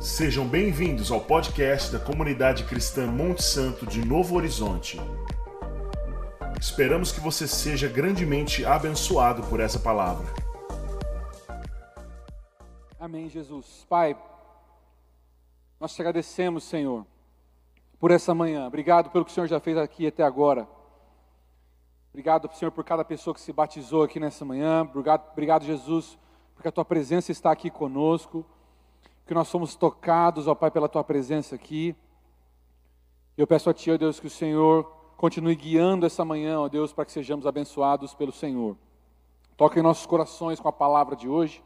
Sejam bem-vindos ao podcast da comunidade cristã Monte Santo de Novo Horizonte. Esperamos que você seja grandemente abençoado por essa palavra. Amém, Jesus. Pai, nós te agradecemos, Senhor, por essa manhã. Obrigado pelo que o Senhor já fez aqui até agora. Obrigado, Senhor, por cada pessoa que se batizou aqui nessa manhã. Obrigado, obrigado Jesus, porque a tua presença está aqui conosco que nós somos tocados, ó Pai, pela Tua presença aqui. Eu peço a Ti, ó Deus, que o Senhor continue guiando essa manhã, ó Deus, para que sejamos abençoados pelo Senhor. Toque em nossos corações com a palavra de hoje.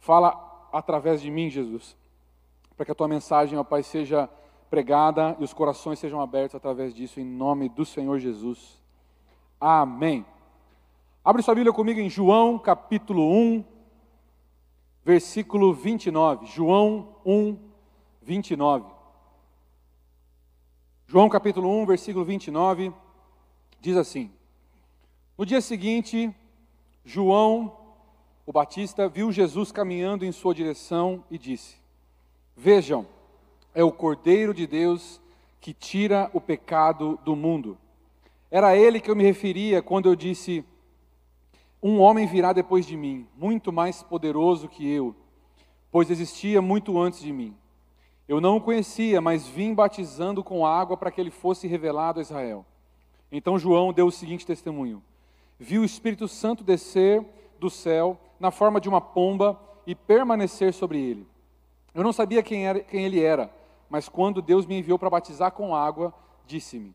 Fala através de mim, Jesus, para que a Tua mensagem, ó Pai, seja pregada e os corações sejam abertos através disso, em nome do Senhor Jesus. Amém. Abre sua Bíblia comigo em João, capítulo 1, versículo 29, João 1, 29. João capítulo 1, versículo 29, diz assim: No dia seguinte, João, o Batista, viu Jesus caminhando em sua direção e disse: Vejam, é o Cordeiro de Deus que tira o pecado do mundo. Era a ele que eu me referia quando eu disse: um homem virá depois de mim, muito mais poderoso que eu, pois existia muito antes de mim. Eu não o conhecia, mas vim batizando com água para que ele fosse revelado a Israel. Então João deu o seguinte testemunho: Viu o Espírito Santo descer do céu na forma de uma pomba e permanecer sobre ele. Eu não sabia quem, era, quem ele era, mas quando Deus me enviou para batizar com água, disse-me: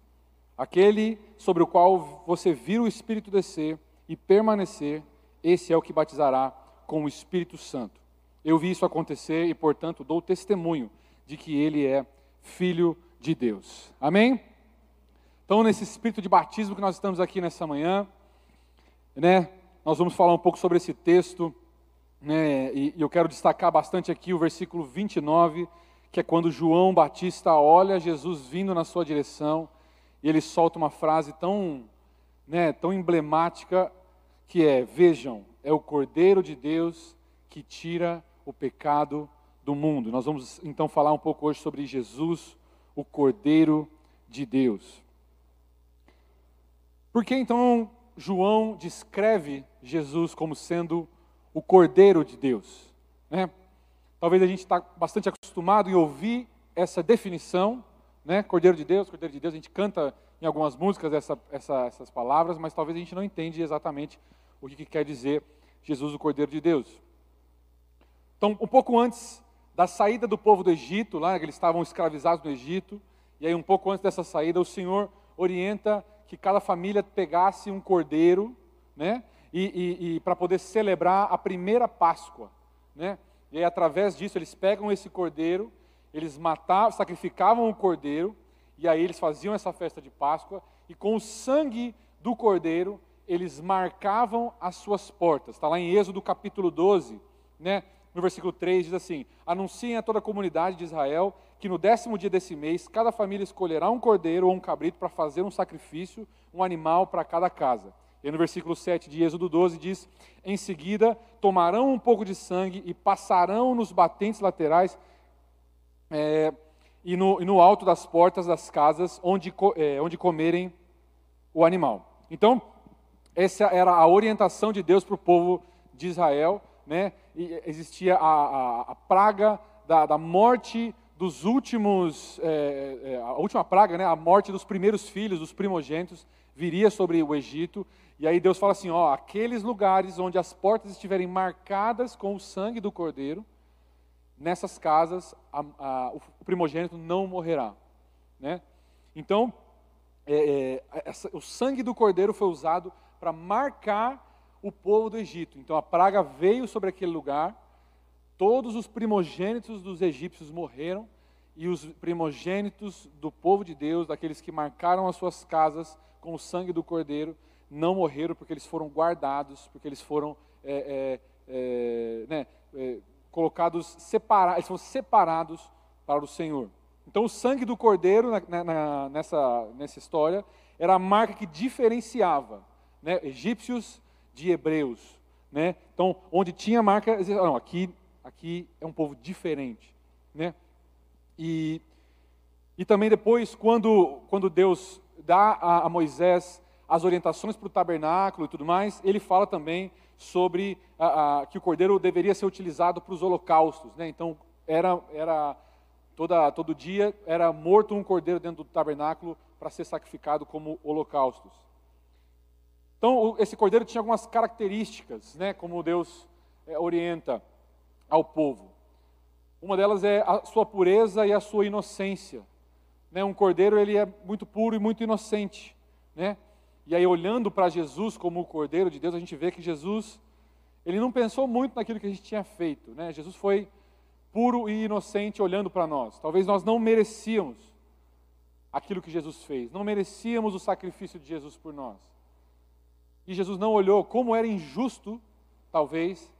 Aquele sobre o qual você viu o Espírito descer e permanecer, esse é o que batizará com o Espírito Santo. Eu vi isso acontecer e, portanto, dou testemunho de que ele é filho de Deus. Amém? Então, nesse espírito de batismo que nós estamos aqui nessa manhã, né, nós vamos falar um pouco sobre esse texto, né, e, e eu quero destacar bastante aqui o versículo 29, que é quando João Batista olha Jesus vindo na sua direção, e ele solta uma frase tão, né, tão emblemática que é: vejam, é o Cordeiro de Deus que tira o pecado do mundo. Nós vamos então falar um pouco hoje sobre Jesus, o Cordeiro de Deus. Por que então João descreve Jesus como sendo o Cordeiro de Deus? Né? Talvez a gente está bastante acostumado em ouvir essa definição, né? Cordeiro de Deus, Cordeiro de Deus, a gente canta em algumas músicas essa, essa, essas palavras, mas talvez a gente não entende exatamente o que quer dizer Jesus, o Cordeiro de Deus. Então, um pouco antes da saída do povo do Egito, lá que eles estavam escravizados no Egito, e aí um pouco antes dessa saída, o Senhor orienta que cada família pegasse um cordeiro, né, e, e, e para poder celebrar a primeira Páscoa, né, e aí através disso eles pegam esse cordeiro, eles matavam, sacrificavam o cordeiro, e aí eles faziam essa festa de Páscoa, e com o sangue do cordeiro eles marcavam as suas portas. Está lá em Êxodo capítulo 12, né? no versículo 3 diz assim: Anunciem a toda a comunidade de Israel que no décimo dia desse mês, cada família escolherá um cordeiro ou um cabrito para fazer um sacrifício, um animal para cada casa. E no versículo 7 de Êxodo 12 diz: Em seguida, tomarão um pouco de sangue e passarão nos batentes laterais é, e, no, e, no, alto das portas das casas onde, é, onde comerem o animal. Então, essa era a orientação de Deus para o povo de Israel. Né? E existia a, a, a praga da, da, morte dos últimos, é, a última praga, né? a morte dos primeiros filhos, dos primogênitos, viria sobre o Egito. E aí Deus fala assim: ó, aqueles lugares onde as portas estiverem marcadas com o sangue do cordeiro, nessas casas a, o primogênito não morrerá. Né? Então, é, é essa, o sangue do cordeiro foi usado para marcar o povo do Egito. Então a praga veio sobre aquele lugar, todos os primogênitos dos egípcios morreram, e os primogênitos do povo de Deus, daqueles que marcaram as suas casas com o sangue do cordeiro, não morreram porque eles foram guardados, porque eles foram é, é, é, né, é, colocados separados, eles foram separados para o Senhor. Então o sangue do cordeiro na, na, nessa, nessa história era a marca que diferenciava né, egípcios de hebreus. Né? Então, onde tinha marca, não, aqui, aqui é um povo diferente. Né? E, e também depois, quando, quando Deus dá a, a Moisés as orientações para o tabernáculo e tudo mais, ele fala também sobre a, a, que o cordeiro deveria ser utilizado para os holocaustos. Né? Então, era, era toda, todo dia era morto um cordeiro dentro do tabernáculo para ser sacrificado como holocaustos. Então, esse cordeiro tinha algumas características, né, como Deus é, orienta ao povo. Uma delas é a sua pureza e a sua inocência. Né, um cordeiro ele é muito puro e muito inocente, né? E aí olhando para Jesus como o cordeiro de Deus, a gente vê que Jesus ele não pensou muito naquilo que a gente tinha feito, né? Jesus foi puro e inocente olhando para nós. Talvez nós não merecíamos aquilo que Jesus fez, não merecíamos o sacrifício de Jesus por nós. E Jesus não olhou como era injusto, talvez,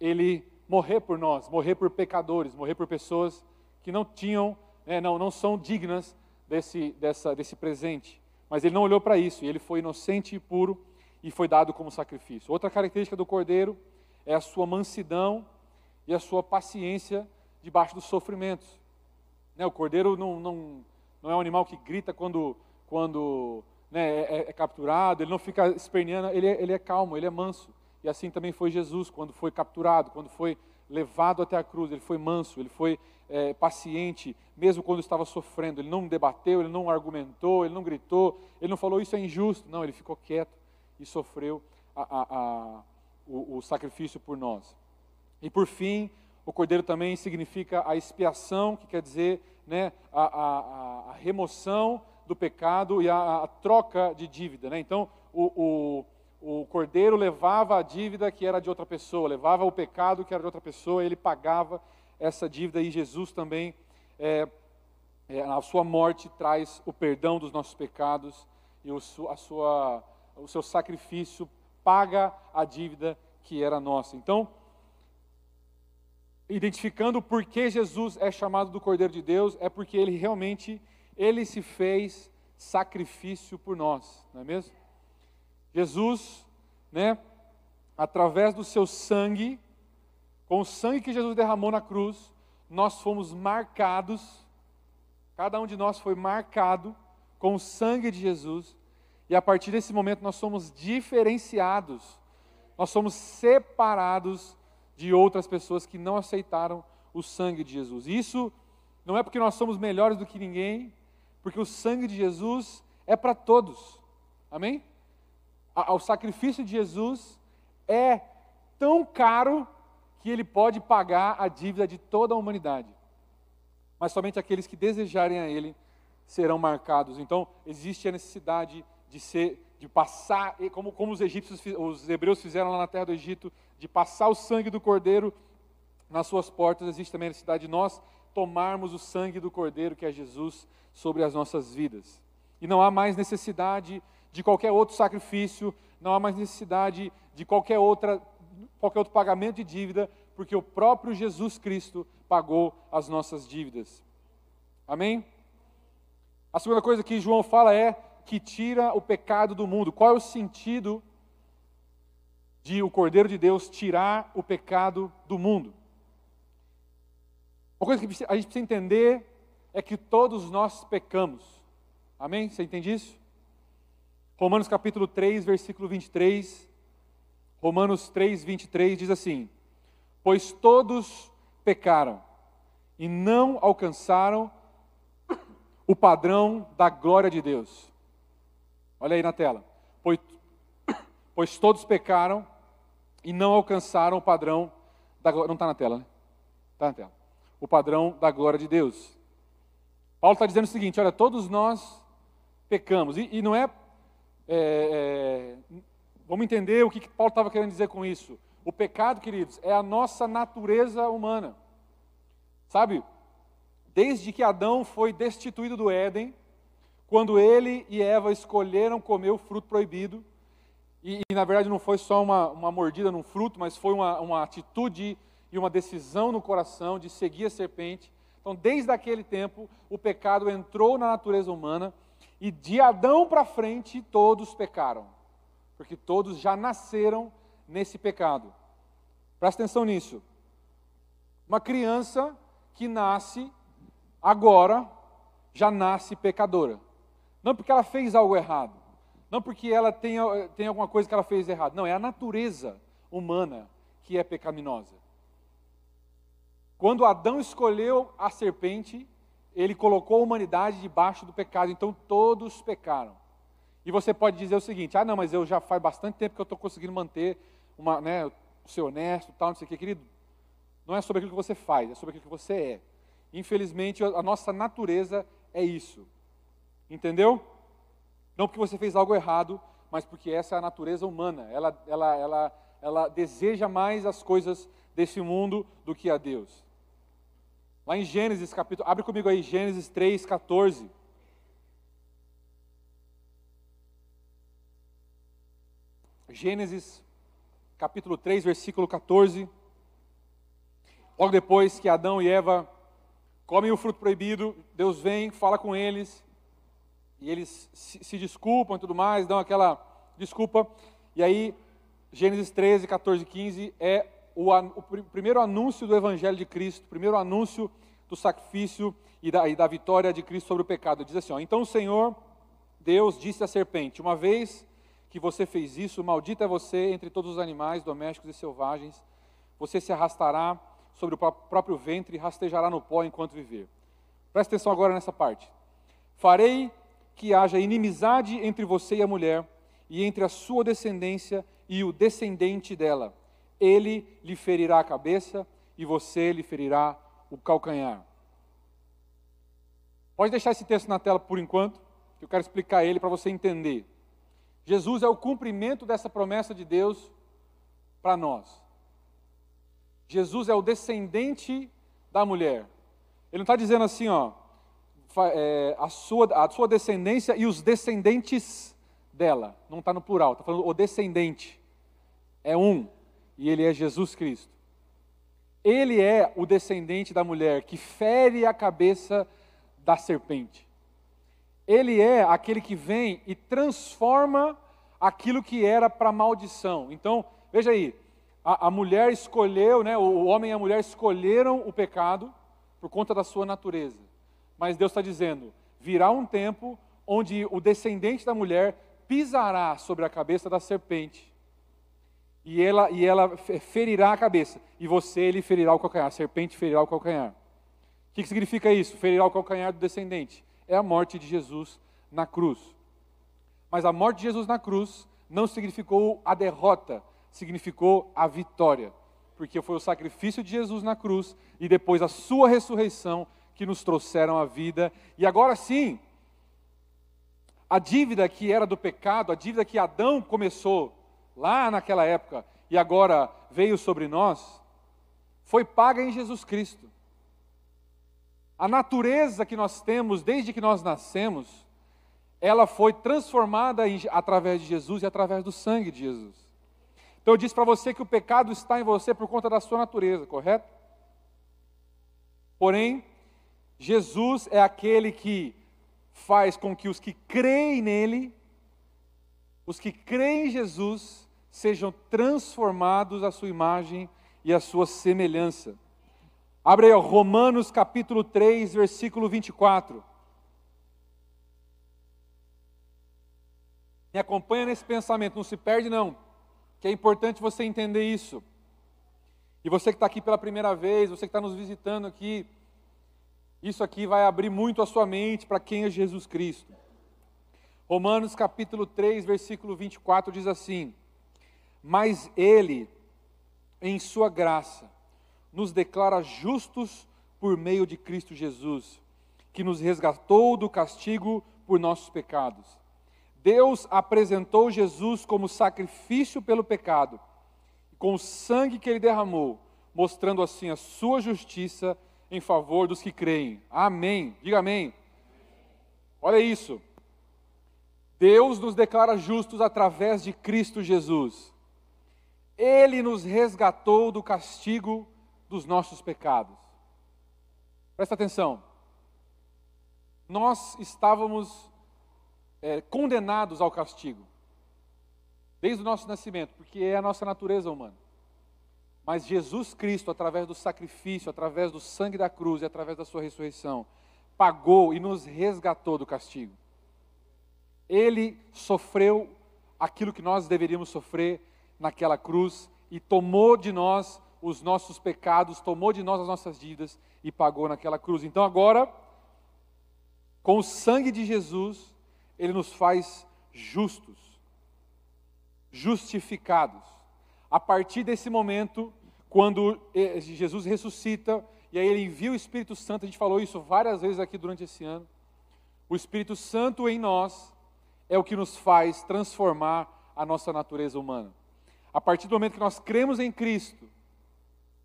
ele morrer por nós, morrer por pecadores, morrer por pessoas que não tinham, né, não, não são dignas desse, dessa, desse presente. Mas ele não olhou para isso, ele foi inocente e puro e foi dado como sacrifício. Outra característica do cordeiro é a sua mansidão e a sua paciência debaixo dos sofrimentos. Né, o cordeiro não, não, não é um animal que grita quando, quando né, é, é, capturado, ele não fica esperneando, ele é, ele é calmo, ele é manso. E assim também foi Jesus, quando foi capturado, quando foi levado até a cruz, ele foi manso, ele foi é, paciente, mesmo quando estava sofrendo. Ele não debateu, ele não argumentou, ele não gritou, ele não falou isso é injusto. Não, ele ficou quieto e sofreu a, a, a, o, o sacrifício por nós. E por fim, o cordeiro também significa a expiação, que quer dizer né, a, a, a remoção do pecado e a, a troca de dívida. Né? Então, o, o, o, cordeiro levava a dívida que era de outra pessoa, levava o pecado que era de outra pessoa, ele pagava essa dívida, e Jesus também, é, é, a sua morte, traz o perdão dos nossos pecados, e o, a sua, o seu sacrifício paga a dívida que era nossa. Então, identificando por que Jesus é chamado do Cordeiro de Deus, é porque ele realmente ele se fez sacrifício por nós, não é mesmo? Jesus, né, através do seu sangue, com o sangue que Jesus derramou na cruz, nós fomos marcados, cada um de nós foi marcado com o sangue de Jesus, e a partir desse momento nós somos diferenciados, nós somos separados de outras pessoas que não aceitaram o sangue de Jesus. Isso não é porque nós somos melhores do que ninguém, porque o sangue de Jesus é para todos. Amém? O sacrifício de Jesus é tão caro que ele pode pagar a dívida de toda a humanidade. Mas somente aqueles que desejarem a ele serão marcados. Então, existe a necessidade de ser de passar, como, como os egípcios, os hebreus fizeram lá na terra do Egito, de passar o sangue do cordeiro nas suas portas, existe também a necessidade de nós tomarmos o sangue do cordeiro, que é Jesus, sobre as nossas vidas. E não há mais necessidade de qualquer outro sacrifício, não há mais necessidade de qualquer, outra, qualquer outro pagamento de dívida, porque o próprio Jesus Cristo pagou as nossas dívidas. Amém? A segunda coisa que João fala é que tira o pecado do mundo. Qual é o sentido de o Cordeiro de Deus tirar o pecado do mundo? Uma coisa que a gente precisa entender é que todos nós pecamos. Amém? Você entende isso? Romanos capítulo 3, versículo 23. Romanos 3, 23 diz assim: Pois todos pecaram e não alcançaram o padrão da glória de Deus. Olha aí na tela. Pois, pois todos pecaram e não alcançaram o padrão da glória. Não está na tela, né? Está na tela. O padrão da glória de Deus. Paulo está dizendo o seguinte: olha, todos nós pecamos. E, e não é, é, é, Vamos entender o que, que Paulo estava querendo dizer com isso. O pecado, queridos, é a nossa natureza humana. Sabe? Desde que Adão foi destituído do Éden, quando ele e Eva escolheram comer o fruto proibido, e, e na verdade não foi só uma, uma mordida num fruto, mas foi uma, uma atitude e uma decisão no coração de seguir a serpente. Então, desde aquele tempo, o pecado entrou na natureza humana e de Adão para frente todos pecaram, porque todos já nasceram nesse pecado. Presta atenção nisso. Uma criança que nasce agora já nasce pecadora. Não porque ela fez algo errado, não porque ela tem, tem alguma coisa que ela fez errado. Não, é a natureza humana que é pecaminosa. Quando Adão escolheu a serpente, ele colocou a humanidade debaixo do pecado, então todos pecaram. E você pode dizer o seguinte: ah, não, mas eu já faz bastante tempo que eu estou conseguindo manter uma, né, ser honesto, tal, não sei o que, querido. Não é sobre aquilo que você faz, é sobre aquilo que você é. Infelizmente, a nossa natureza é isso. Entendeu? Não porque você fez algo errado, mas porque essa é a natureza humana. Ela, ela, ela, ela deseja mais as coisas desse mundo do que a Deus. Lá em Gênesis capítulo, abre comigo aí, Gênesis 3, 14. Gênesis capítulo 3, versículo 14. Logo depois que Adão e Eva comem o fruto proibido, Deus vem, fala com eles, e eles se, se desculpam e tudo mais, dão aquela desculpa. E aí, Gênesis 13, 14 e 15 é o, o primeiro anúncio do Evangelho de Cristo, o primeiro anúncio do sacrifício e da, e da vitória de Cristo sobre o pecado. Diz assim: ó, Então o Senhor, Deus, disse à serpente: Uma vez que você fez isso, maldito é você entre todos os animais domésticos e selvagens, você se arrastará sobre o próprio ventre e rastejará no pó enquanto viver. Presta atenção agora nessa parte. Farei que haja inimizade entre você e a mulher, e entre a sua descendência e o descendente dela ele lhe ferirá a cabeça e você lhe ferirá o calcanhar. Pode deixar esse texto na tela por enquanto, que eu quero explicar ele para você entender. Jesus é o cumprimento dessa promessa de Deus para nós. Jesus é o descendente da mulher. Ele não está dizendo assim, ó, é, a, sua, a sua descendência e os descendentes dela. Não está no plural, está falando o descendente. É um e ele é Jesus Cristo. Ele é o descendente da mulher que fere a cabeça da serpente. Ele é aquele que vem e transforma aquilo que era para maldição. Então, veja aí, a, a, mulher escolheu, né, o homem e a mulher escolheram o pecado por conta da sua natureza. Mas Deus está dizendo: virá um tempo onde o descendente da mulher pisará sobre a cabeça da serpente e ela, e ela ferirá a cabeça, e você lhe ferirá o calcanhar, a serpente ferirá o calcanhar. O que, que significa isso? Ferirá o calcanhar do descendente. É a morte de Jesus na cruz. Mas a morte de Jesus na cruz não significou a derrota, significou a vitória. Porque foi o sacrifício de Jesus na cruz e depois a sua ressurreição que nos trouxeram a vida. E agora sim, a dívida que era do pecado, a dívida que Adão começou lá naquela época e agora veio sobre nós, foi paga em Jesus Cristo. A natureza que nós temos desde que nós nascemos, ela foi transformada em, através de Jesus e através do sangue de Jesus. Então eu disse para você que o pecado está em você por conta da sua natureza, correto? Porém, Jesus é aquele que faz com que os que creem nele, os que creem em Jesus, sejam transformados à sua imagem e à sua semelhança. Abre aí, Romanos capítulo 3, versículo 24. Me acompanha nesse pensamento, não se perde não, que é importante você entender isso. E você que está aqui pela primeira vez, você que está nos visitando aqui, isso aqui vai abrir muito a sua mente para quem é Jesus Cristo. Romanos capítulo 3, versículo 24 diz assim: mas Ele, em Sua graça, nos declara justos por meio de Cristo Jesus, que nos resgatou do castigo por nossos pecados. Deus apresentou Jesus como sacrifício pelo pecado, com o sangue que ele derramou, mostrando assim a sua justiça em favor dos que creem. Amém. Diga amém. Olha isso. Deus nos declara justos através de Cristo Jesus. Ele nos resgatou do castigo dos nossos pecados. Presta atenção. Nós estávamos é, condenados ao castigo, desde o nosso nascimento, porque é a nossa natureza humana. Mas Jesus Cristo, através do sacrifício, através do sangue da cruz e através da sua ressurreição, pagou e nos resgatou do castigo. Ele sofreu aquilo que nós deveríamos sofrer naquela cruz e tomou de nós os nossos pecados, tomou de nós as nossas dívidas e pagou naquela cruz. Então agora, com o sangue de Jesus, ele nos faz justos, justificados. A partir desse momento, quando eh, Jesus ressuscita, e aí ele envia o Espírito Santo, a gente falou isso várias vezes aqui durante esse ano. O Espírito Santo em nós é o que nos faz transformar a nossa natureza humana. A partir do momento que nós cremos em Cristo,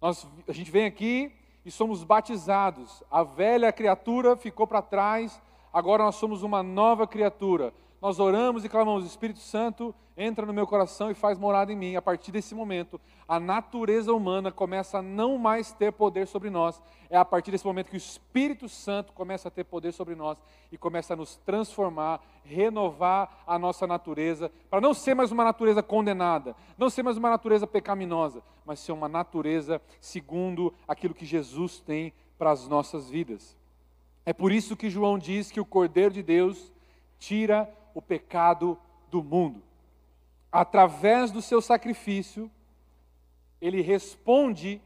nós, a gente vem aqui e somos batizados. A velha criatura ficou para trás, agora nós somos uma nova criatura nós oramos e clamamos: Espírito Santo, entra no meu coração e faz morada em mim. A partir desse momento, a natureza humana começa a não mais ter poder sobre nós. É a partir desse momento que o Espírito Santo começa a ter poder sobre nós e começa a nos transformar, renovar a nossa natureza, para não ser mais uma natureza condenada, não ser mais uma natureza pecaminosa, mas ser uma natureza segundo aquilo que Jesus tem para as nossas vidas. É por isso que João diz que o Cordeiro de Deus tira o pecado do mundo. Através do seu sacrifício, ele responde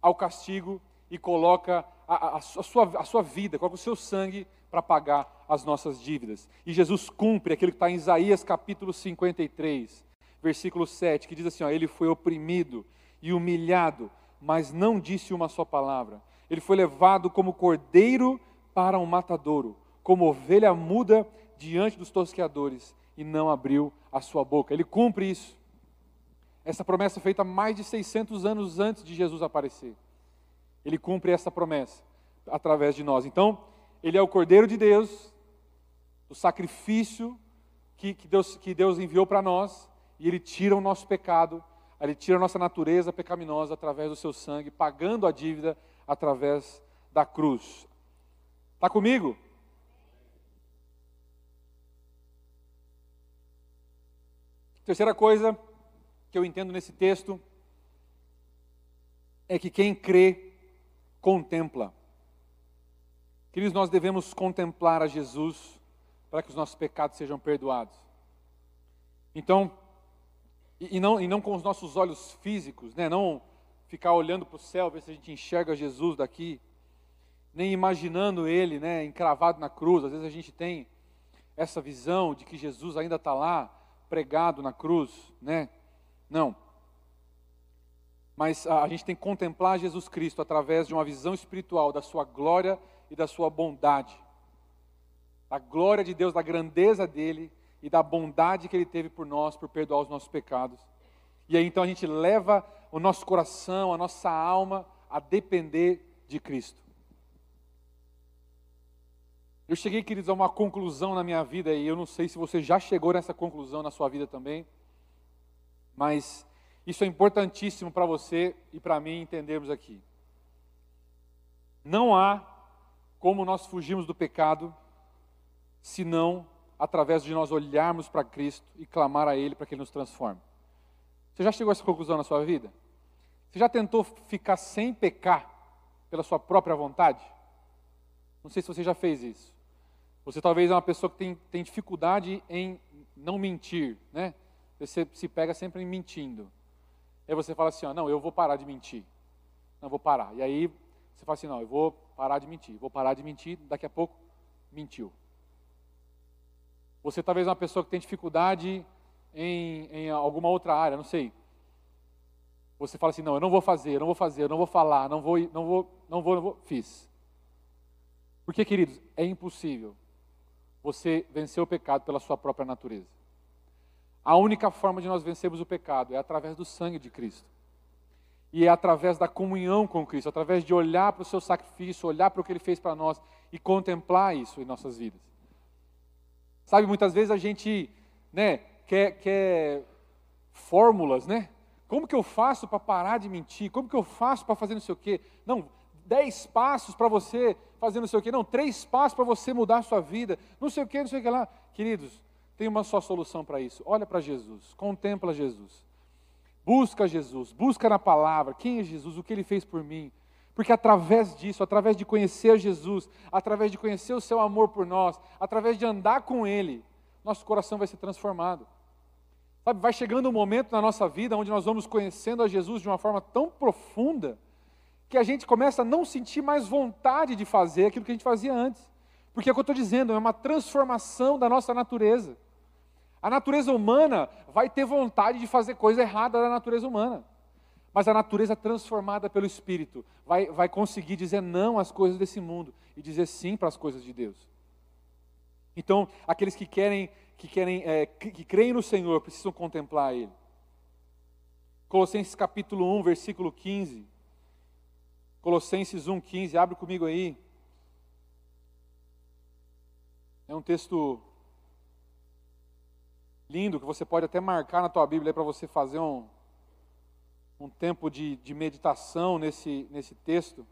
ao castigo e coloca a, a, a, sua, a sua vida, coloca o seu sangue para pagar as nossas dívidas. E Jesus cumpre aquilo que está em Isaías capítulo 53, versículo 7, que diz assim: ó, Ele foi oprimido e humilhado, mas não disse uma só palavra. Ele foi levado como cordeiro para um matadouro, como ovelha muda diante dos tosqueadores e não abriu a sua boca. Ele cumpre isso. Essa promessa feita mais de 600 anos antes de Jesus aparecer. Ele cumpre essa promessa através de nós. Então, ele é o Cordeiro de Deus, o sacrifício que, que, Deus, que Deus enviou para nós, e ele tira o nosso pecado, ele tira a nossa natureza pecaminosa através do seu sangue, pagando a dívida através da cruz. Está comigo? Terceira coisa que eu entendo nesse texto é que quem crê contempla. Queridos, nós devemos contemplar a Jesus para que os nossos pecados sejam perdoados. Então, e, não, e não com os nossos olhos físicos, né? não ficar olhando para o céu, ver se a gente enxerga Jesus daqui, nem imaginando ele né, encravado na cruz. Às vezes a gente tem essa visão de que Jesus ainda está lá, pregado na cruz, né? Não. Mas a, gente tem que contemplar Jesus Cristo através de uma visão espiritual da sua glória e da sua bondade. Da glória de Deus, da grandeza dele e da bondade que ele teve por nós, por perdoar os nossos pecados. E aí então a gente leva o nosso coração, a nossa alma a depender de Cristo. Eu cheguei, queridos, a uma conclusão na minha vida, e eu não sei se você já chegou nessa conclusão na sua vida também, mas isso é importantíssimo para você e para mim entendermos aqui. Não há como nós fugirmos do pecado, senão através de nós olharmos para Cristo e clamar a Ele para que Ele nos transforme. Você já chegou a essa conclusão na sua vida? Você já tentou ficar sem pecar pela sua própria vontade? Não sei se você já fez isso. Você talvez é uma pessoa que tem, tem dificuldade em não mentir, né? Você se pega sempre mentindo. Aí você fala assim, ó, não, eu vou parar de mentir. Não, vou parar. E aí você fala assim, não, eu vou parar de mentir. Vou parar de mentir, daqui a pouco mentiu. Você talvez é uma pessoa que tem dificuldade em, em alguma outra área, não sei. Você fala assim, não, eu não vou fazer, eu não vou fazer, eu não vou falar, não vou, não vou, não vou, não vou. Fiz. Porque, queridos, é impossível você venceu o pecado pela sua própria natureza. A única forma de nós vencermos o pecado é através do sangue de Cristo. E é através da comunhão com Cristo, através de olhar para o seu sacrifício, olhar para o que ele fez para nós e contemplar isso em nossas vidas. Sabe, muitas vezes a gente né, quer, quer fórmulas, né? Como que eu faço para parar de mentir? Como que eu faço para fazer não sei o quê? Não, dez passos para você fazer não sei o quê. Não, três passos para você mudar a sua vida. Não sei o quê, não sei o que lá. Queridos, tem uma só solução para isso. Olha para Jesus, contempla Jesus. Busca Jesus, busca na palavra quem é Jesus, o que ele fez por mim. Porque através disso, através de conhecer Jesus, através de conhecer o seu amor por nós, através de andar com Ele, nosso coração vai ser transformado. Sabe, vai chegando um momento na nossa vida onde nós vamos conhecendo a Jesus de uma forma tão profunda que a gente começa a não sentir mais vontade de fazer aquilo que a gente fazia antes. Porque é o que eu estou dizendo, é uma transformação da nossa natureza. A natureza humana vai ter vontade de fazer coisa errada da natureza humana. Mas a natureza transformada pelo Espírito vai, vai conseguir dizer não às coisas desse mundo e dizer sim para as coisas de Deus. Então, aqueles que querem, que querem, é, que, que creem no Senhor precisam contemplar Ele. Colossenses capítulo 1, versículo 15. Colossenses 1, 15, abre comigo aí. É um texto lindo que você pode até marcar na tua Bíblia para você fazer um, um tempo de, de meditação nesse, nesse texto.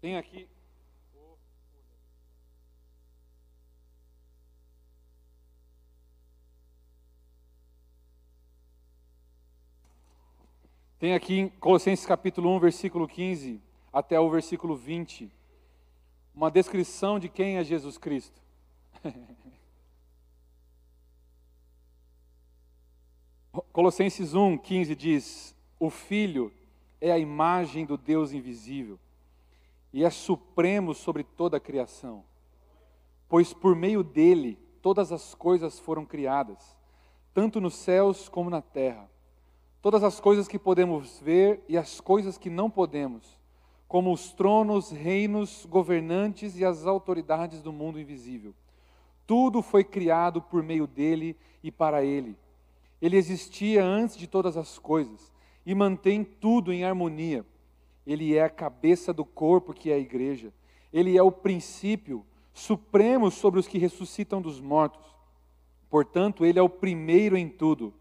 Tem aqui. Tem aqui em Colossenses capítulo 1, versículo 15 até o versículo 20, uma descrição de quem é Jesus Cristo. Colossenses 1, 15 diz: O Filho é a imagem do Deus invisível e é supremo sobre toda a criação, pois por meio dele todas as coisas foram criadas, tanto nos céus como na terra todas as coisas que podemos ver e as coisas que não podemos, como os tronos, reinos, governantes e as autoridades do mundo invisível. Tudo foi criado por meio dele e para ele. Ele existia antes de todas as coisas e mantém tudo em harmonia. Ele é a cabeça do corpo que é a igreja. Ele é o princípio supremo sobre os que ressuscitam dos mortos. Portanto, ele é o primeiro em tudo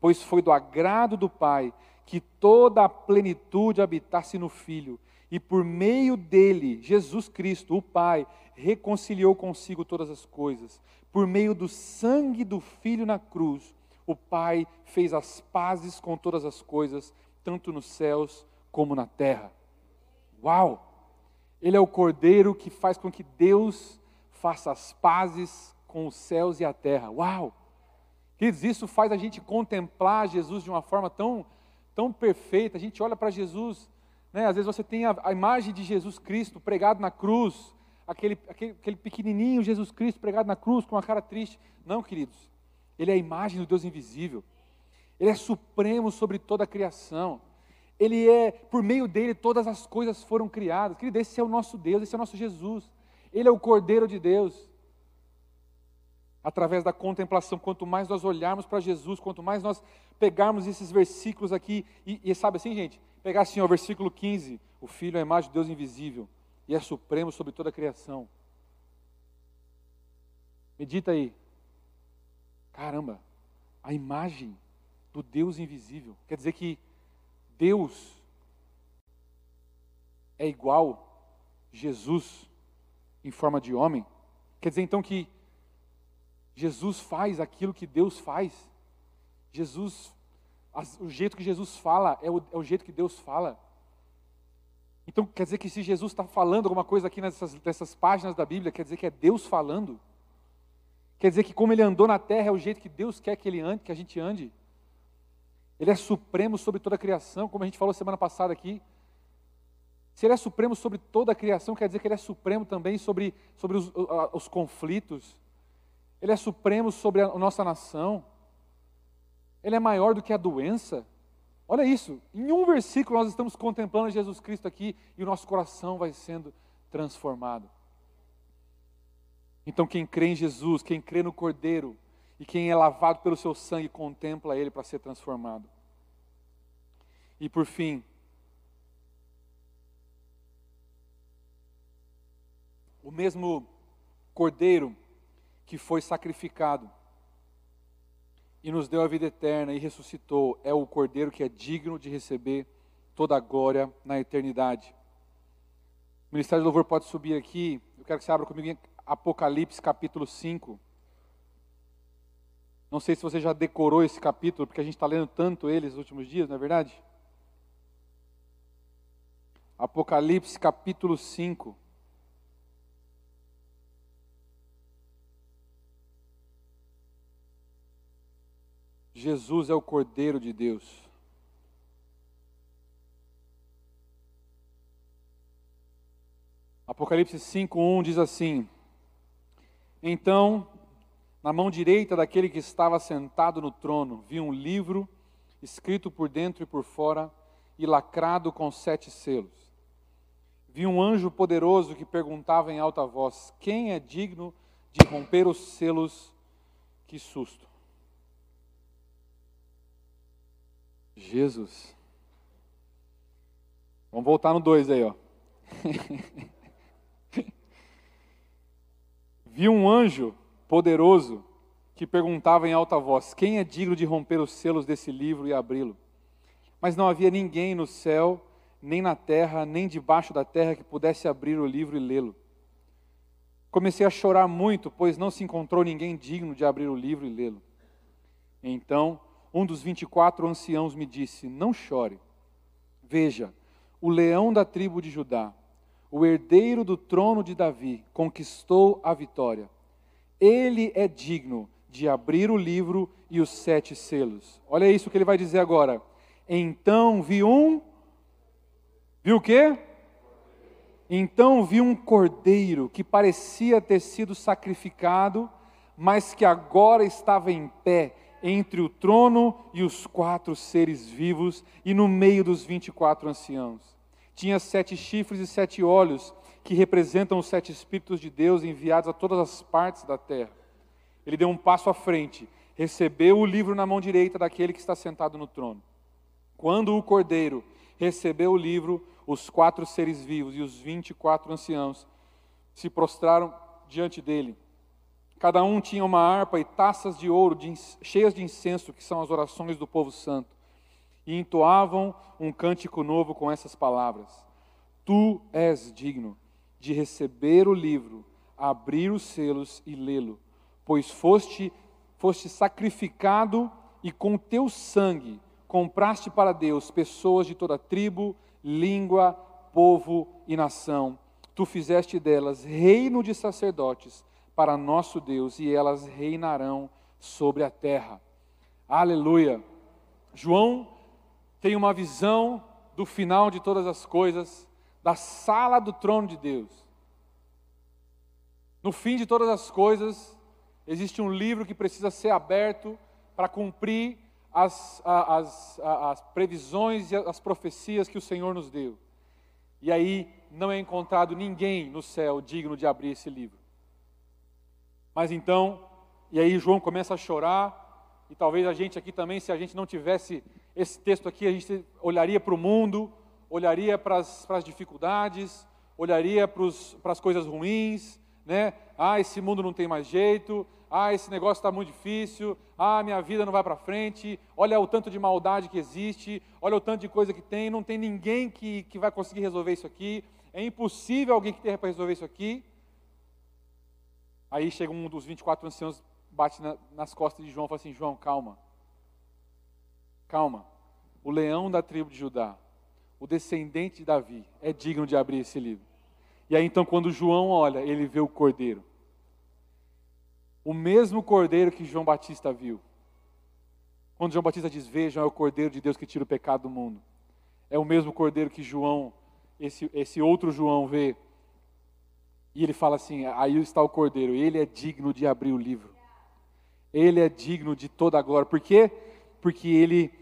pois foi do agrado do Pai que toda a plenitude habitasse no Filho, e por meio dele, Jesus Cristo, o Pai, reconciliou consigo todas as coisas. Por meio do sangue do Filho na cruz, o Pai fez as pazes com todas as coisas, tanto nos céus como na terra. Uau! Ele é o Cordeiro que faz com que Deus faça as pazes com os céus e a terra. Uau! Queridos, isso faz a gente contemplar Jesus de uma forma tão, tão perfeita. A gente olha para Jesus, né? às vezes você tem a, a, imagem de Jesus Cristo pregado na cruz, aquele, aquele, aquele pequenininho Jesus Cristo pregado na cruz com uma cara triste. Não, queridos, ele é a imagem do Deus invisível. Ele é supremo sobre toda a criação. Ele é, por meio dele, todas as coisas foram criadas. Querido, esse é o nosso Deus, esse é o nosso Jesus. Ele é o Cordeiro de Deus através da contemplação. Quanto mais nós olharmos para Jesus, quanto mais nós pegarmos esses versículos aqui, e, e sabe assim, gente, pegar assim, o versículo 15: O Filho é a imagem de Deus invisível e é supremo sobre toda a criação. Medita aí. Caramba, a imagem do Deus invisível. Quer dizer que Deus é igual Jesus em forma de homem. Quer dizer então que Jesus faz aquilo que Deus faz. Jesus, o jeito que Jesus fala é o, é o jeito que Deus fala. Então quer dizer que se Jesus está falando alguma coisa aqui nessas, nessas páginas da Bíblia, quer dizer que é Deus falando. Quer dizer que como ele andou na terra é o jeito que Deus quer que ele ande, que a gente ande. Ele é supremo sobre toda a criação, como a gente falou semana passada aqui. Se ele é supremo sobre toda a criação, quer dizer que ele é supremo também sobre, sobre os, os conflitos, ele é supremo sobre a nossa nação. Ele é maior do que a doença. Olha isso, em um versículo nós estamos contemplando Jesus Cristo aqui e o nosso coração vai sendo transformado. Então, quem crê em Jesus, quem crê no Cordeiro e quem é lavado pelo seu sangue, contempla Ele para ser transformado. E por fim, o mesmo Cordeiro que foi sacrificado e nos deu a vida eterna e ressuscitou, é o Cordeiro que é digno de receber toda a glória na eternidade. O Ministério do Louvor pode subir aqui. Eu quero que você abra comigo em Apocalipse capítulo 5. Não sei se você já decorou esse capítulo, porque a gente está lendo tanto ele nos últimos dias, não é verdade? Apocalipse capítulo 5. Jesus é o Cordeiro de Deus. Apocalipse 5:1 diz assim: Então, na mão direita daquele que estava sentado no trono, vi um livro escrito por dentro e por fora e lacrado com sete selos. Vi um anjo poderoso que perguntava em alta voz: Quem é digno de romper os selos? Que susto! Jesus. Vamos voltar no 2 aí, ó. Vi um anjo poderoso que perguntava em alta voz: Quem é digno de romper os selos desse livro e abri-lo? Mas não havia ninguém no céu, nem na terra, nem debaixo da terra que pudesse abrir o livro e lê-lo. Comecei a chorar muito, pois não se encontrou ninguém digno de abrir o livro e lê-lo. Então, um dos vinte e quatro anciãos me disse: Não chore. Veja, o leão da tribo de Judá, o herdeiro do trono de Davi, conquistou a vitória. Ele é digno de abrir o livro e os sete selos. Olha isso que ele vai dizer agora. Então vi um. Viu o quê? Então vi um cordeiro que parecia ter sido sacrificado, mas que agora estava em pé entre o trono e os quatro seres vivos e no meio dos vinte e quatro anciãos. Tinha sete chifres e sete olhos, que representam os sete Espíritos de Deus enviados a todas as partes da terra. Ele deu um passo à frente, recebeu o livro na mão direita daquele que está sentado no trono. Quando o cordeiro recebeu o livro, os quatro seres vivos e os vinte e quatro anciãos se prostraram diante dele Cada um tinha uma harpa e taças de ouro de, cheias de incenso, que são as orações do povo santo. E entoavam um cântico novo com essas palavras: Tu és digno de receber o livro, abrir os selos e lê-lo, pois foste, foste sacrificado e com teu sangue compraste para Deus pessoas de toda tribo, língua, povo e nação. Tu fizeste delas reino de sacerdotes para nosso Deus e elas reinarão sobre a terra. Aleluia. João tem uma visão do final de todas as coisas, da sala do trono de Deus. No fim de todas as coisas, existe um livro que precisa ser aberto para cumprir as, as, as, previsões e as profecias que o Senhor nos deu. E aí não é encontrado ninguém no céu digno de abrir esse livro. Mas então, e aí João começa a chorar, e talvez a gente aqui também, se a gente não tivesse esse texto aqui, a gente olharia para o mundo, olharia para as, dificuldades, olharia para as coisas ruins, né? Ah, esse mundo não tem mais jeito, ah, esse negócio está muito difícil, ah, minha vida não vai para frente, olha o tanto de maldade que existe, olha o tanto de coisa que tem, não tem ninguém que, que vai conseguir resolver isso aqui, é impossível alguém que tenha para resolver isso aqui. Aí chega um dos 24 anciãos, bate na, nas costas de João e fala assim: João, calma. Calma. O leão da tribo de Judá, o descendente de Davi, é digno de abrir esse livro. E aí então, quando João olha, ele vê o cordeiro. O mesmo cordeiro que João Batista viu. Quando João Batista diz: Vejam, é o cordeiro de Deus que tira o pecado do mundo. É o mesmo cordeiro que João, esse, esse outro João, vê e ele fala assim: aí está o cordeiro, ele é digno de abrir o livro. Ele é digno de toda a glória. Por quê? Porque ele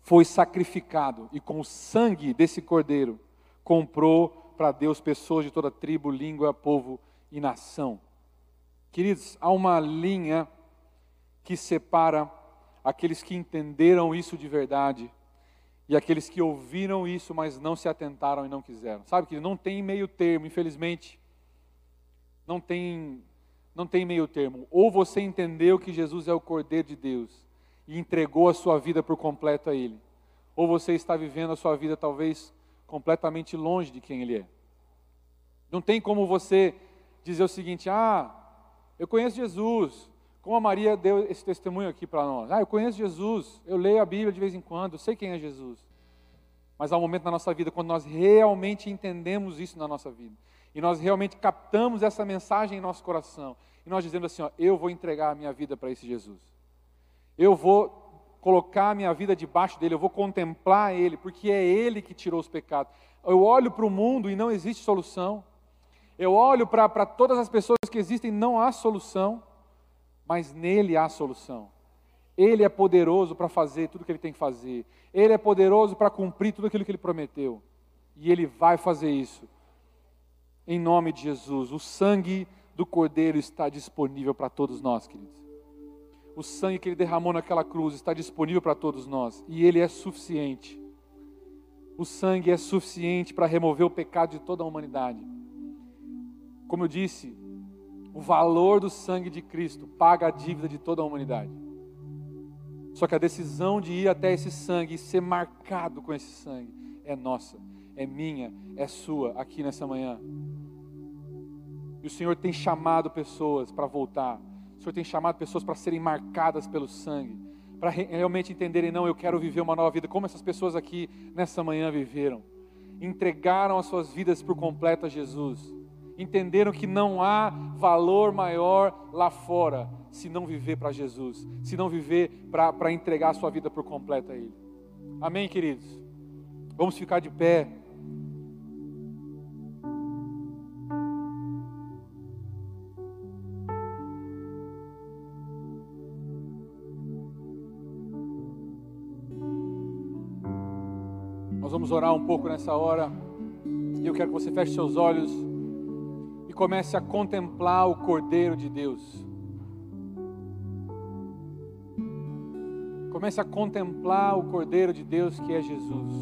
foi sacrificado e com o sangue desse cordeiro comprou para Deus pessoas de toda tribo, língua, povo e nação. Queridos, há uma linha que separa aqueles que entenderam isso de verdade e aqueles que ouviram isso, mas não se atentaram e não quiseram. Sabe que não tem meio termo, infelizmente não tem, não tem meio termo. Ou você entendeu que Jesus é o Cordeiro de Deus e entregou a sua vida por completo a Ele, ou você está vivendo a sua vida talvez completamente longe de quem Ele é. Não tem como você dizer o seguinte: ah, eu conheço Jesus, como a Maria deu esse testemunho aqui para nós. Ah, eu conheço Jesus, eu leio a Bíblia de vez em quando, eu sei quem é Jesus. Mas há um momento na nossa vida quando nós realmente entendemos isso na nossa vida. E nós realmente captamos essa mensagem em nosso coração. E nós dizemos assim: ó, eu vou entregar a minha vida para esse Jesus. Eu vou colocar a minha vida debaixo dele, eu vou contemplar ele, porque é ele que tirou os pecados. Eu olho para o mundo e não existe solução. Eu olho para todas as pessoas que existem, não há solução, mas nele há solução. Ele é poderoso para fazer tudo o que ele tem que fazer. Ele é poderoso para cumprir tudo aquilo que ele prometeu. E ele vai fazer isso. Em nome de Jesus. O sangue do Cordeiro está disponível para todos nós, queridos. O sangue que ele derramou naquela cruz está disponível para todos nós. E ele é suficiente. O sangue é suficiente para remover o pecado de toda a humanidade. Como eu disse, o valor do sangue de Cristo paga a dívida de toda a humanidade. Só que a decisão de ir até esse sangue e ser marcado com esse sangue é nossa, é minha, é sua aqui nessa manhã. E o Senhor tem chamado pessoas para voltar. O Senhor tem chamado pessoas para serem marcadas pelo sangue, para realmente entenderem, não, eu quero viver uma nova vida, como essas pessoas aqui nessa manhã viveram. Entregaram as suas vidas por completo a Jesus entenderam que não há valor maior lá fora se não viver para Jesus, se não viver para entregar a sua vida por completo a Ele. Amém, queridos? Vamos ficar de pé. Vamos orar um pouco nessa hora. E eu quero que você feche seus olhos comece a contemplar o Cordeiro de Deus. Comece a contemplar o Cordeiro de Deus que é Jesus.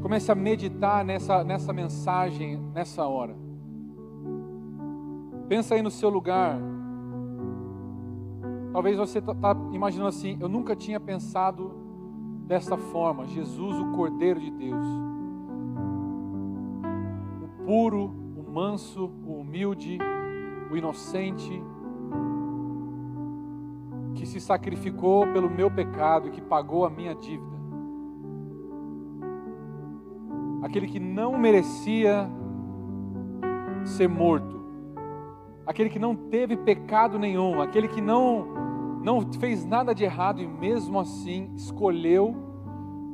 Comece a meditar nessa, nessa mensagem, nessa hora. Pensa aí no seu lugar. Talvez você está tá imaginando assim: eu nunca tinha pensado dessa forma. Jesus, o Cordeiro de Deus puro, o manso, o humilde, o inocente, que se sacrificou pelo meu pecado e que pagou a minha dívida. Aquele que não merecia ser morto, aquele que não teve pecado nenhum, aquele que não não fez nada de errado e mesmo assim escolheu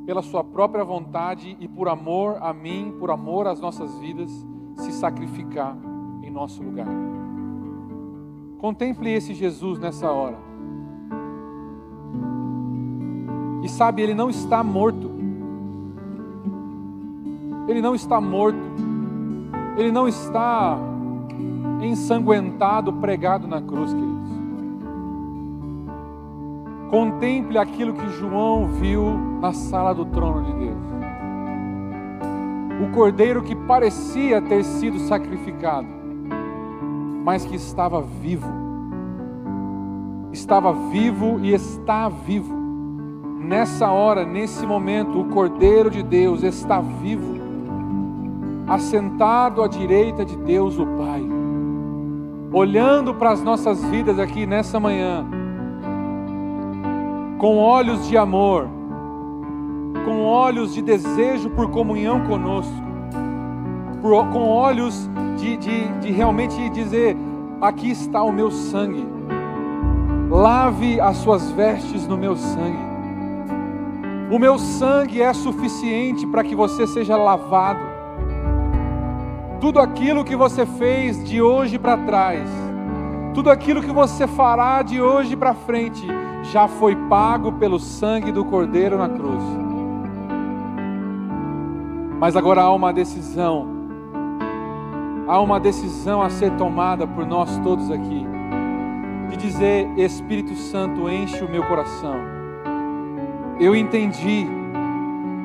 pela sua própria vontade e por amor a mim, por amor às nossas vidas, se sacrificar em nosso lugar. Contemple esse Jesus nessa hora. E sabe, ele não está morto. Ele não está morto. Ele não está ensanguentado, pregado na cruz, queridos. Contemple aquilo que João viu na sala do trono de Deus. O cordeiro que parecia ter sido sacrificado, mas que estava vivo. Estava vivo e está vivo. Nessa hora, nesse momento, o cordeiro de Deus está vivo, assentado à direita de Deus, o Pai. Olhando para as nossas vidas aqui nessa manhã, com olhos de amor, com olhos de desejo por comunhão conosco, por, com olhos de, de, de realmente dizer: aqui está o meu sangue, lave as suas vestes no meu sangue. O meu sangue é suficiente para que você seja lavado. Tudo aquilo que você fez de hoje para trás, tudo aquilo que você fará de hoje para frente, já foi pago pelo sangue do Cordeiro na cruz. Mas agora há uma decisão, há uma decisão a ser tomada por nós todos aqui, de dizer: Espírito Santo, enche o meu coração. Eu entendi,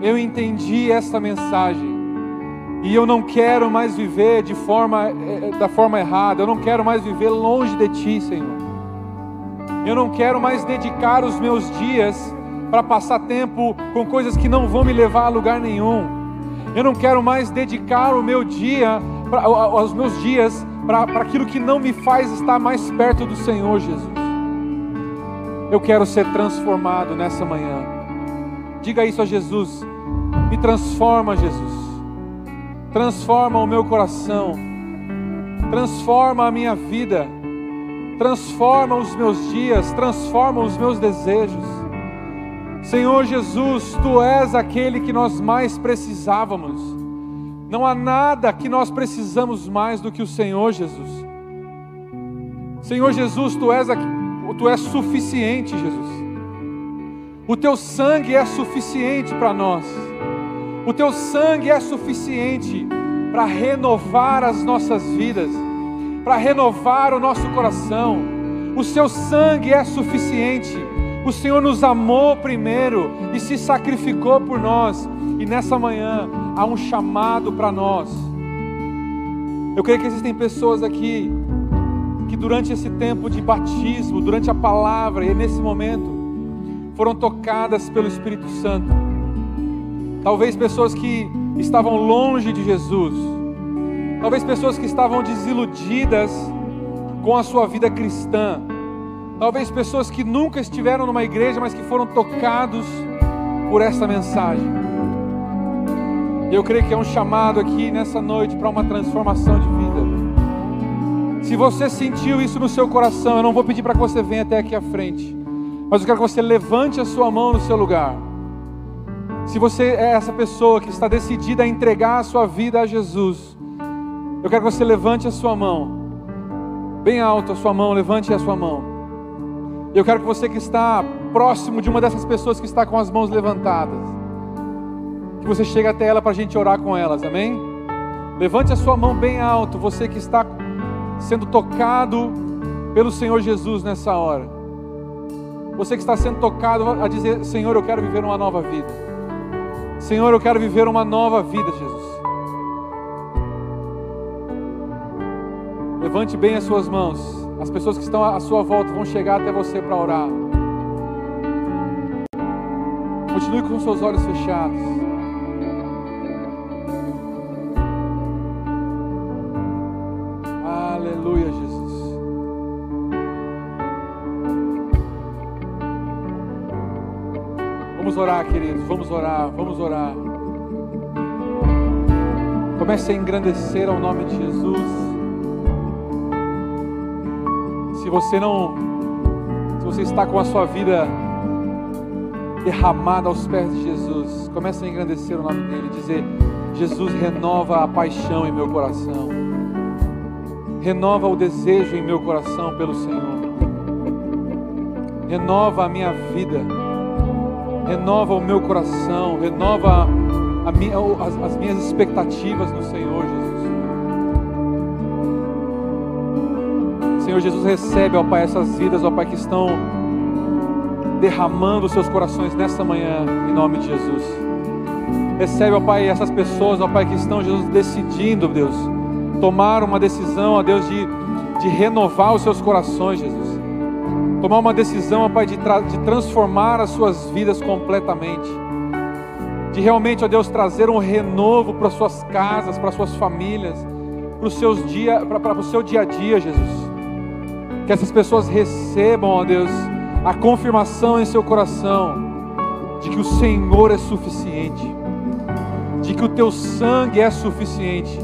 eu entendi essa mensagem. E eu não quero mais viver de forma, eh, da forma errada, eu não quero mais viver longe de Ti, Senhor. Eu não quero mais dedicar os meus dias para passar tempo com coisas que não vão me levar a lugar nenhum. Eu não quero mais dedicar o meu dia, pra, os meus dias, para aquilo que não me faz estar mais perto do Senhor Jesus. Eu quero ser transformado nessa manhã, Diga isso a Jesus. Me transforma, Jesus. Transforma o meu coração. Transforma a minha vida. Transforma os meus dias. Transforma os meus desejos. Senhor Jesus, tu és aquele que nós mais precisávamos. Não há nada que nós precisamos mais do que o Senhor Jesus. Senhor Jesus, tu és, tu és suficiente, Jesus. O teu sangue é suficiente para nós. O teu sangue é suficiente para renovar as nossas vidas, para renovar o nosso coração. O seu sangue é suficiente. O Senhor nos amou primeiro e se sacrificou por nós. E nessa manhã há um chamado para nós. Eu creio que existem pessoas aqui que durante esse tempo de batismo, durante a palavra e nesse momento, foram tocadas pelo Espírito Santo. Talvez pessoas que estavam longe de Jesus, talvez pessoas que estavam desiludidas com a sua vida cristã, talvez pessoas que nunca estiveram numa igreja, mas que foram tocados por essa mensagem. Eu creio que é um chamado aqui nessa noite para uma transformação de vida. Se você sentiu isso no seu coração, eu não vou pedir para que você venha até aqui à frente. Mas eu quero que você levante a sua mão no seu lugar. Se você é essa pessoa que está decidida a entregar a sua vida a Jesus, eu quero que você levante a sua mão. Bem alto a sua mão, levante a sua mão. Eu quero que você que está próximo de uma dessas pessoas que está com as mãos levantadas, que você chegue até ela para a gente orar com elas, amém? Levante a sua mão bem alto, você que está sendo tocado pelo Senhor Jesus nessa hora. Você que está sendo tocado a dizer: Senhor, eu quero viver uma nova vida. Senhor, eu quero viver uma nova vida, Jesus. Levante bem as suas mãos. As pessoas que estão à sua volta vão chegar até você para orar. Continue com seus olhos fechados. Aleluia, Jesus. Vamos orar, queridos. Vamos orar, vamos orar. Comece a engrandecer ao nome de Jesus. Se você não, se você está com a sua vida derramada aos pés de Jesus, comece a engrandecer o nome dele, dizer: Jesus renova a paixão em meu coração, renova o desejo em meu coração pelo Senhor, renova a minha vida. Renova o meu coração, renova minha, as, as minhas expectativas no Senhor Jesus. Senhor Jesus, recebe, ó Pai, essas vidas, ó Pai, que estão derramando seus corações nessa manhã, em nome de Jesus. Recebe, ó Pai, essas pessoas, ó Pai, que estão, Jesus, decidindo, Deus, tomar uma decisão, ó Deus, de, de renovar os seus corações, Jesus tomar uma decisão, ó Pai, de, de transformar as suas vidas completamente, de realmente, ó Deus, trazer um renovo para suas casas, para suas famílias, para o seu dia a dia, Jesus. Que essas pessoas recebam, ó Deus, a confirmação em seu coração de que o Senhor é suficiente, de que o teu sangue é suficiente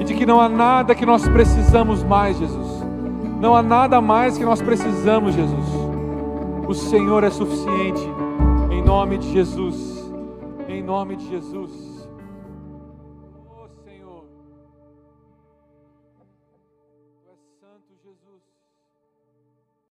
e de que não há nada que nós precisamos mais, Jesus não há nada mais que nós precisamos, Jesus. O Senhor é suficiente. Em nome de Jesus. Em nome de Jesus.